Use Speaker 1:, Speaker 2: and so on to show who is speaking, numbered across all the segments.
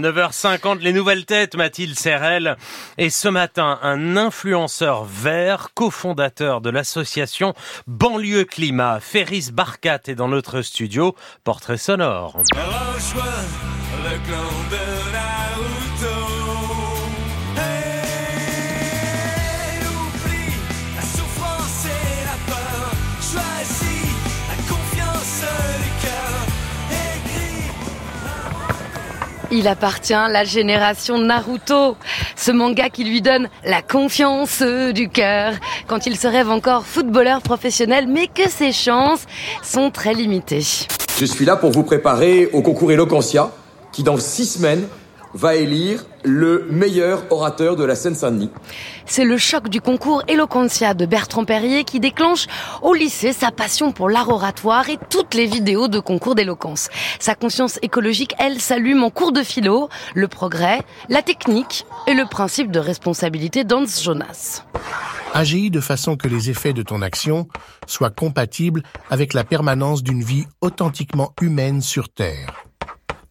Speaker 1: 9h50, les nouvelles têtes, Mathilde Serrel. Et ce matin, un influenceur vert, cofondateur de l'association Banlieue Climat, Ferris Barkat, est dans notre studio. Portrait sonore.
Speaker 2: Il appartient à la génération Naruto, ce manga qui lui donne la confiance du cœur quand il se rêve encore footballeur professionnel, mais que ses chances sont très limitées.
Speaker 3: Je suis là pour vous préparer au concours Eloquentia, qui dans six semaines va élire le meilleur orateur de la Seine-Saint-Denis.
Speaker 2: C'est le choc du concours Eloquentia de Bertrand Perrier qui déclenche au lycée sa passion pour l'art oratoire et toutes les vidéos de concours d'éloquence. Sa conscience écologique, elle, s'allume en cours de philo, le progrès, la technique et le principe de responsabilité d'Hans Jonas.
Speaker 4: Agis de façon que les effets de ton action soient compatibles avec la permanence d'une vie authentiquement humaine sur Terre.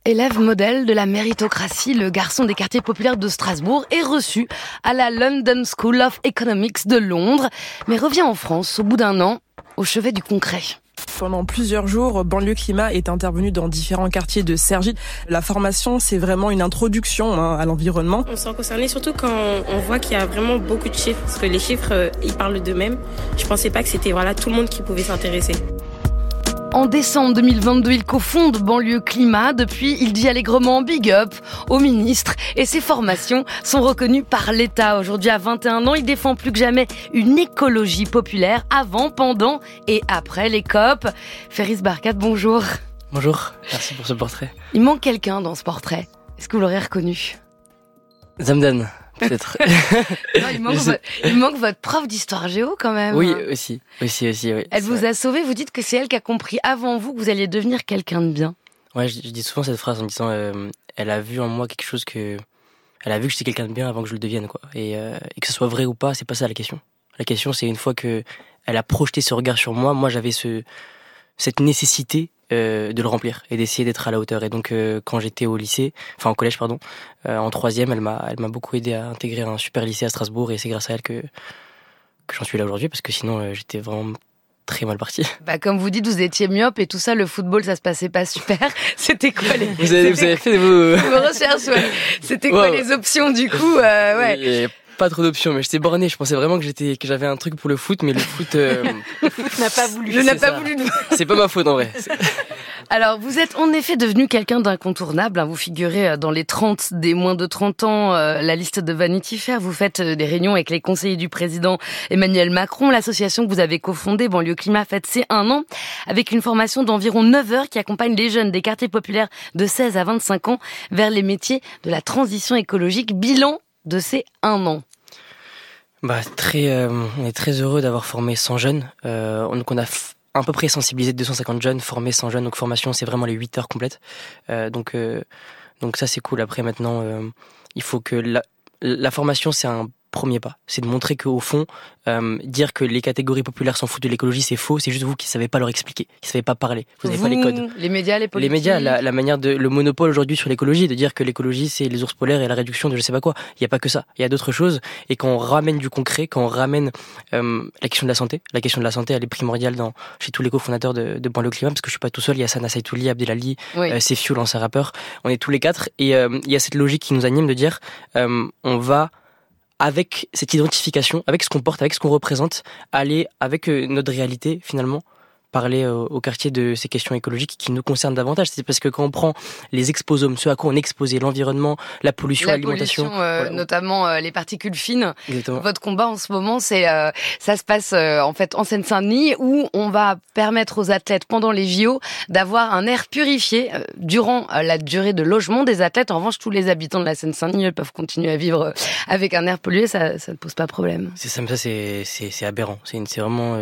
Speaker 2: Élève modèle de la méritocratie, le garçon des quartiers populaires de Strasbourg est reçu à la London School of Economics de Londres, mais revient en France au bout d'un an au chevet du concret.
Speaker 5: Pendant plusieurs jours, Banlieue Climat est intervenu dans différents quartiers de Cergy. La formation, c'est vraiment une introduction hein, à l'environnement.
Speaker 6: On s'en concerné surtout quand on voit qu'il y a vraiment beaucoup de chiffres, parce que les chiffres, euh, ils parlent d'eux-mêmes. Je pensais pas que c'était voilà tout le monde qui pouvait s'intéresser.
Speaker 2: En décembre 2022, il cofonde Banlieue Climat. Depuis, il dit allègrement big up au ministre et ses formations sont reconnues par l'État. Aujourd'hui, à 21 ans, il défend plus que jamais une écologie populaire avant, pendant et après les COP. Ferris Barkat, bonjour.
Speaker 7: Bonjour, merci pour ce portrait.
Speaker 2: Il manque quelqu'un dans ce portrait. Est-ce que vous l'aurez reconnu?
Speaker 7: Zamdan peut-être.
Speaker 2: il, manque votre prof d'histoire géo quand même.
Speaker 7: Oui, aussi, aussi, aussi. Oui,
Speaker 2: elle vous a sauvé. Vous dites que c'est elle qui a compris avant vous que vous alliez devenir quelqu'un de bien.
Speaker 7: Ouais, je, dis souvent cette phrase en disant, euh, elle a vu en moi quelque chose que, elle a vu que j'étais quelqu'un de bien avant que je le devienne, quoi. Et, euh, et que ce soit vrai ou pas, c'est pas ça la question. La question, c'est une fois que elle a projeté ce regard sur moi, moi j'avais ce, cette nécessité euh, de le remplir et d'essayer d'être à la hauteur. Et donc euh, quand j'étais au lycée, enfin au collège pardon, euh, en troisième, elle m'a elle m'a beaucoup aidé à intégrer un super lycée à Strasbourg et c'est grâce à elle que que j'en suis là aujourd'hui parce que sinon j'étais vraiment très mal parti.
Speaker 2: Bah comme vous dites, vous étiez myope et tout ça, le football, ça se passait pas super. C'était quoi les
Speaker 7: Vous avez, vous avez fait vos,
Speaker 2: recherches ouais. C'était quoi les options du coup ouais
Speaker 7: pas trop d'options, mais j'étais borné. Je pensais vraiment que j'étais, que j'avais un truc pour le foot, mais le foot, euh,
Speaker 2: le foot n'a pas voulu.
Speaker 7: Je n'ai pas voulu. C'est pas ma faute en vrai.
Speaker 2: Alors, vous êtes en effet devenu quelqu'un d'incontournable. Hein. Vous figurez euh, dans les 30 des moins de 30 ans, euh, la liste de Vanity Fair. Vous faites des réunions avec les conseillers du président Emmanuel Macron. L'association que vous avez cofondée, Banlieue Climat, fête c'est un an, avec une formation d'environ 9 heures qui accompagne les jeunes des quartiers populaires de 16 à 25 ans vers les métiers de la transition écologique. Bilan de ces un an
Speaker 7: bah, très, euh, On est très heureux d'avoir formé 100 jeunes. Euh, donc on a à peu près sensibilisé 250 jeunes, formé 100 jeunes. Donc formation, c'est vraiment les 8 heures complètes. Euh, donc, donc ça, c'est cool. Après, maintenant, il faut que la, la formation, c'est un premier pas. C'est de montrer qu'au fond, euh, dire que les catégories populaires s'en foutent de l'écologie, c'est faux. C'est juste vous qui savez pas leur expliquer, qui savez pas parler. Vous n'avez pas les codes.
Speaker 2: Les médias, les politiques.
Speaker 7: Les médias, la, manière de le monopole aujourd'hui sur l'écologie, de dire que l'écologie c'est les ours polaires et la réduction de je sais pas quoi. Il y a pas que ça. Il y a d'autres choses. Et quand on ramène du concret, quand on ramène euh, la question de la santé, la question de la santé, elle est primordiale dans chez tous les cofondateurs de, de Banlieue Climat parce que je suis pas tout seul. Il y a Sana Saitouli, Abdelali, oui. euh, Sefiu, l'ancien rappeur. On est tous les quatre et euh, il y a cette logique qui nous anime de dire on va avec cette identification, avec ce qu'on porte, avec ce qu'on représente, aller avec euh, notre réalité finalement parler au, quartier de ces questions écologiques qui nous concernent davantage. C'est parce que quand on prend les exposomes, ce à quoi on exposé, l'environnement, la pollution, l'alimentation,
Speaker 2: euh, notamment euh, les particules fines. Votre combat en ce moment, c'est euh, ça se passe en fait en Seine-Saint-Denis où on va permettre aux athlètes pendant les JO d'avoir un air purifié durant la durée de logement des athlètes. En revanche, tous les habitants de la Seine-Saint-Denis peuvent continuer à vivre avec un air pollué, ça, ça ne pose pas problème.
Speaker 7: C'est ça, c'est aberrant. C'est vraiment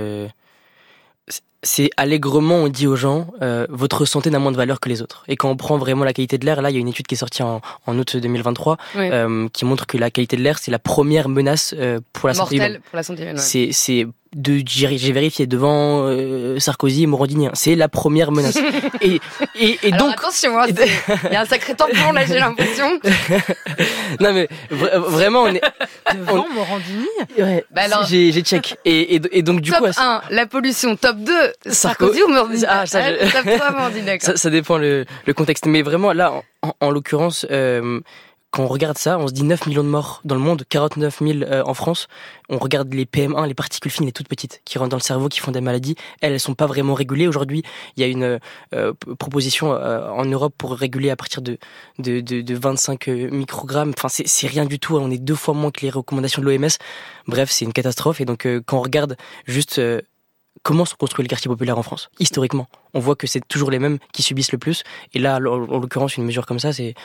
Speaker 7: c'est allègrement on dit aux gens euh, votre santé n'a moins de valeur que les autres. Et quand on prend vraiment la qualité de l'air, là il y a une étude qui est sortie en, en août 2023 euh, qui montre que la qualité de l'air c'est la première menace euh, pour la santé
Speaker 2: Pour la santé
Speaker 7: c'est de j'ai vérifié devant euh, Sarkozy et Morandini. Hein. C'est la première menace.
Speaker 2: et, et, et donc attention, hein, il y a un sacré tampon là, j'ai l'impression.
Speaker 7: non mais vraiment on est
Speaker 8: devant Morandini.
Speaker 7: Ouais, bah alors... j'ai j'ai check. Et, et, donc du
Speaker 2: top
Speaker 7: coup.
Speaker 2: Top 1, la pollution. Top 2, Sarkozy ou Morandini. Ah, ça, je... top 3, Morandini.
Speaker 7: Ça, ça, dépend le, le contexte. Mais vraiment là, en, en l'occurrence. Euh, quand on regarde ça, on se dit 9 millions de morts dans le monde, 49 000 euh, en France. On regarde les PM1, les particules fines, les toutes petites, qui rentrent dans le cerveau, qui font des maladies. Elles, elles sont pas vraiment régulées. Aujourd'hui, il y a une euh, proposition euh, en Europe pour réguler à partir de, de, de, de 25 microgrammes. Enfin, c'est rien du tout. On est deux fois moins que les recommandations de l'OMS. Bref, c'est une catastrophe. Et donc, quand on regarde juste comment sont construits les quartiers populaires en France Historiquement, on voit que c'est toujours les mêmes qui subissent le plus. Et là, en l'occurrence, une mesure comme ça, c'est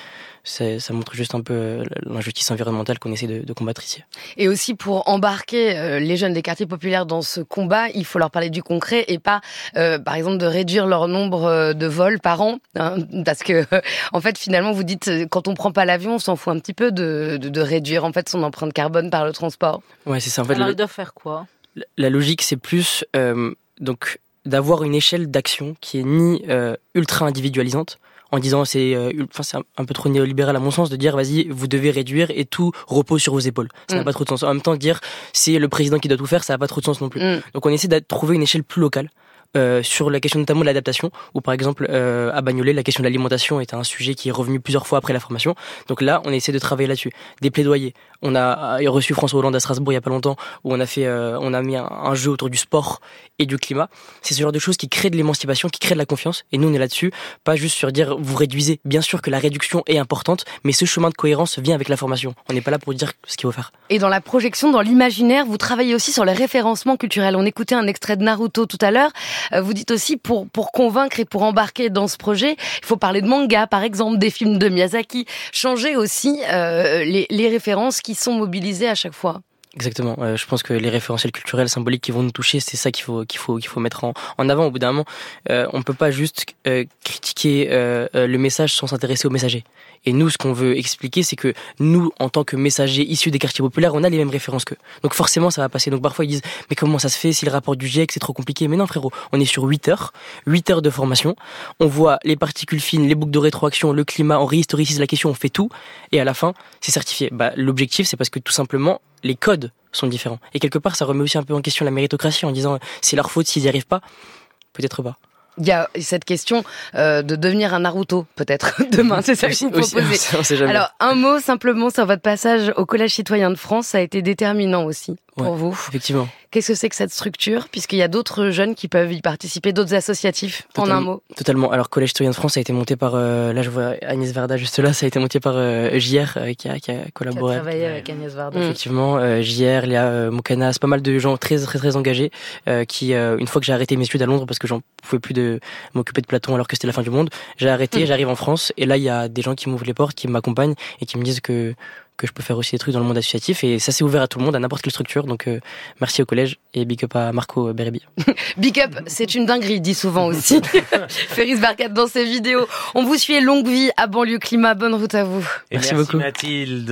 Speaker 7: ça montre juste un peu euh, l'injustice environnementale qu'on essaie de, combattre ici.
Speaker 2: Et aussi pour embarquer euh, les jeunes des quartiers populaires dans ce combat, il faut leur parler du concret et pas, euh, par exemple, de réduire leur nombre de vols par an, hein, parce que en fait, finalement, vous dites quand on prend pas l'avion, on s'en fout un petit peu de, de, réduire en fait son empreinte carbone par le transport.
Speaker 7: Ouais, c'est ça. En fait,
Speaker 8: Alors, le... ils doivent faire quoi?
Speaker 7: La logique, c'est plus euh, donc d'avoir une échelle d'action qui est ni euh, ultra individualisante, en disant c'est euh, enfin c'est un, peu trop néolibéral à mon sens de dire vas-y vous devez réduire et tout repose sur vos épaules ça n'a mm. pas trop de sens en même temps dire c'est le président qui doit tout faire ça n'a pas trop de sens non plus mm. donc on essaie de trouver une échelle plus locale euh, sur la question notamment de l'adaptation, où par exemple euh, à Bagnolet, la question de l'alimentation est un sujet qui est revenu plusieurs fois après la formation. Donc là, on essaie de travailler là-dessus, des plaidoyers. On a reçu François Hollande à Strasbourg il y a pas longtemps, où on a fait, euh, on a mis un, jeu autour du sport et du climat. C'est ce genre de choses qui créent de l'émancipation, qui créent de la confiance. Et nous, on est là-dessus, pas juste sur dire vous réduisez. Bien sûr que la réduction est importante, mais ce chemin de cohérence vient avec la formation. On n'est pas là pour dire ce qu'il faut faire.
Speaker 2: Et dans la projection, dans l'imaginaire, vous travaillez aussi sur le référencement culturel. On écoutait un extrait de Naruto tout à l'heure. Euh, vous dites aussi pour pour convaincre et pour embarquer dans ce projet, il faut parler de manga, par exemple, des films de Miyazaki, changer aussi euh, les, les références qui sont mobilisées à chaque fois.
Speaker 7: Exactement. Euh, je pense que les référentiels culturels, symboliques qui vont nous toucher, c'est ça qu'il faut qu'il faut qu'il faut mettre en, en avant. Au bout d'un moment, euh, on peut pas juste euh, critiquer euh, le message sans s'intéresser au messager. Et nous, ce qu'on veut expliquer, c'est que nous, en tant que messagers issus des quartiers populaires, on a les mêmes références qu'eux. Donc forcément, ça va passer. Donc parfois, ils disent, mais comment ça se fait si le rapport du GIEC, c'est trop compliqué? Mais non, frérot, on est sur 8 heures, 8 heures de formation. On voit les particules fines, les boucles de rétroaction, le climat, on réhistoricise la question, on fait tout. Et à la fin, c'est certifié. Bah, L'objectif, c'est parce que tout simplement, les codes sont différents. Et quelque part, ça remet aussi un peu en question la méritocratie en disant, c'est leur faute s'ils n'y arrivent pas. Peut-être pas.
Speaker 2: Il y a cette question euh, de devenir un Naruto, peut-être, demain. C'est ça que vous proposez. Alors, un mot simplement sur votre passage au Collège citoyen de France, ça a été déterminant aussi pour vous.
Speaker 7: Effectivement.
Speaker 2: Qu'est-ce que c'est que cette structure? Puisqu'il y a d'autres jeunes qui peuvent y participer, d'autres associatifs, en un mot.
Speaker 7: Totalement. Alors, Collège Citoyen de France a été monté par, euh, là je vois Agnès Varda juste là, ça a été monté par euh, JR euh, qui, a, qui, a, collaboré.
Speaker 2: Qui a travaillé avec Agnès Varda.
Speaker 7: Effectivement, euh, JR, Léa Moukanas, pas mal de gens très très très engagés qui, une fois que j'ai arrêté mes études à Londres parce que j'en pouvais plus de m'occuper de Platon alors que c'était la fin du monde, j'ai arrêté, mm. j'arrive en France et là il y a des gens qui m'ouvrent les portes, qui m'accompagnent et qui me disent que que je peux faire aussi des trucs dans le monde associatif et ça c'est ouvert à tout le monde, à n'importe quelle structure. Donc euh, merci au collège et big up à Marco Berebi.
Speaker 2: big up, c'est une dinguerie, dit souvent aussi Ferris Barkat dans ses vidéos. On vous suit longue vie à banlieue climat, bonne route à vous.
Speaker 1: merci beaucoup Mathilde.